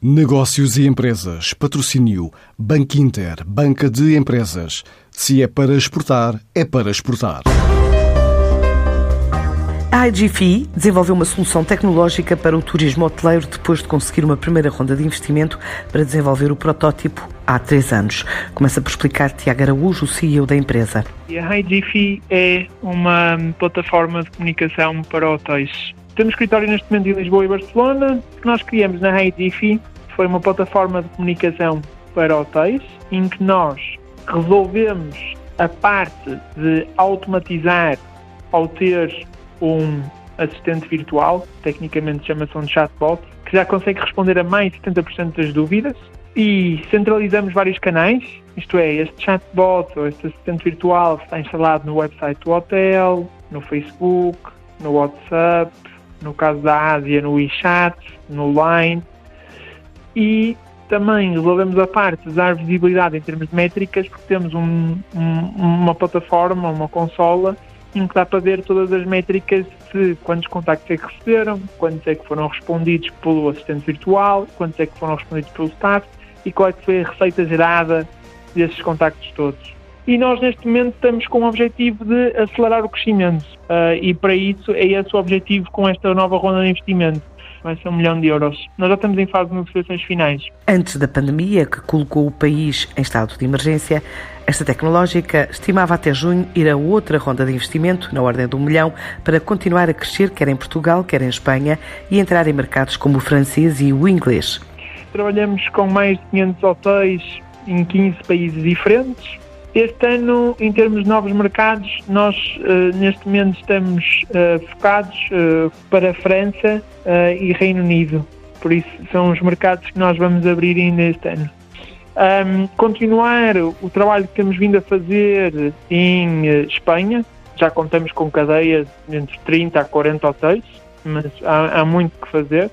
Negócios e empresas. Patrocínio. Banco Inter. Banca de empresas. Se é para exportar, é para exportar. A IGFI desenvolveu uma solução tecnológica para o turismo hoteleiro depois de conseguir uma primeira ronda de investimento para desenvolver o protótipo há três anos. Começa por explicar Tiago Araújo, o CEO da empresa. A IGFI é uma plataforma de comunicação para hotéis temos escritório neste momento em Lisboa e Barcelona. O que nós criamos na HeyDiffy foi uma plataforma de comunicação para hotéis, em que nós resolvemos a parte de automatizar ao ter um assistente virtual, tecnicamente chama-se um chatbot, que já consegue responder a mais de 70% das dúvidas e centralizamos vários canais, isto é, este chatbot ou este assistente virtual está instalado no website do hotel, no Facebook, no WhatsApp, no caso da Ásia, no WeChat, no Line, e também resolvemos a parte de dar visibilidade em termos de métricas, porque temos um, um, uma plataforma, uma consola, em que dá para ver todas as métricas de quantos contactos é que receberam, quantos é que foram respondidos pelo assistente virtual, quantos é que foram respondidos pelo staff e qual é que foi a receita gerada desses contactos todos e nós neste momento estamos com o objetivo de acelerar o crescimento uh, e para isso é esse o objetivo com esta nova ronda de investimento. Vai ser um milhão de euros. Nós já estamos em fase de negociações finais. Antes da pandemia, que colocou o país em estado de emergência, esta tecnológica estimava até junho ir a outra ronda de investimento, na ordem de um milhão, para continuar a crescer, quer em Portugal, quer em Espanha, e entrar em mercados como o francês e o inglês. Trabalhamos com mais de 500 hotéis em 15 países diferentes este ano, em termos de novos mercados, nós uh, neste momento estamos uh, focados uh, para a França e Reino Unido. Por isso, são os mercados que nós vamos abrir ainda este ano. Um, continuar o trabalho que temos vindo a fazer em Espanha, já contamos com cadeias entre 30 a 40 hotéis, mas há, há muito que fazer.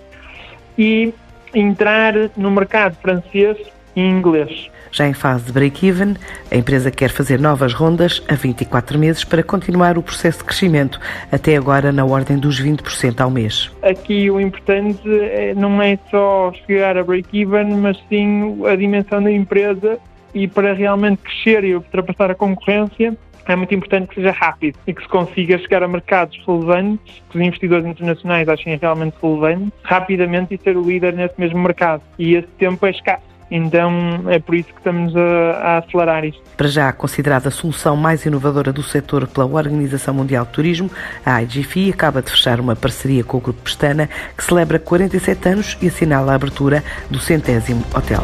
E entrar no mercado francês e inglês. Já em fase de break-even, a empresa quer fazer novas rondas a 24 meses para continuar o processo de crescimento, até agora na ordem dos 20% ao mês. Aqui o importante é, não é só chegar a break-even, mas sim a dimensão da empresa e para realmente crescer e ultrapassar a concorrência, é muito importante que seja rápido e que se consiga chegar a mercados relevantes, que os investidores internacionais achem realmente relevantes, rapidamente e ser o líder nesse mesmo mercado. E esse tempo é escasso. Então é por isso que estamos a, a, acelerar isto. Para já considerada a solução mais inovadora do setor pela Organização Mundial de Turismo, a IGFI acaba de fechar uma parceria com o Grupo Pestana, que celebra 47 anos e assinala a abertura do centésimo hotel.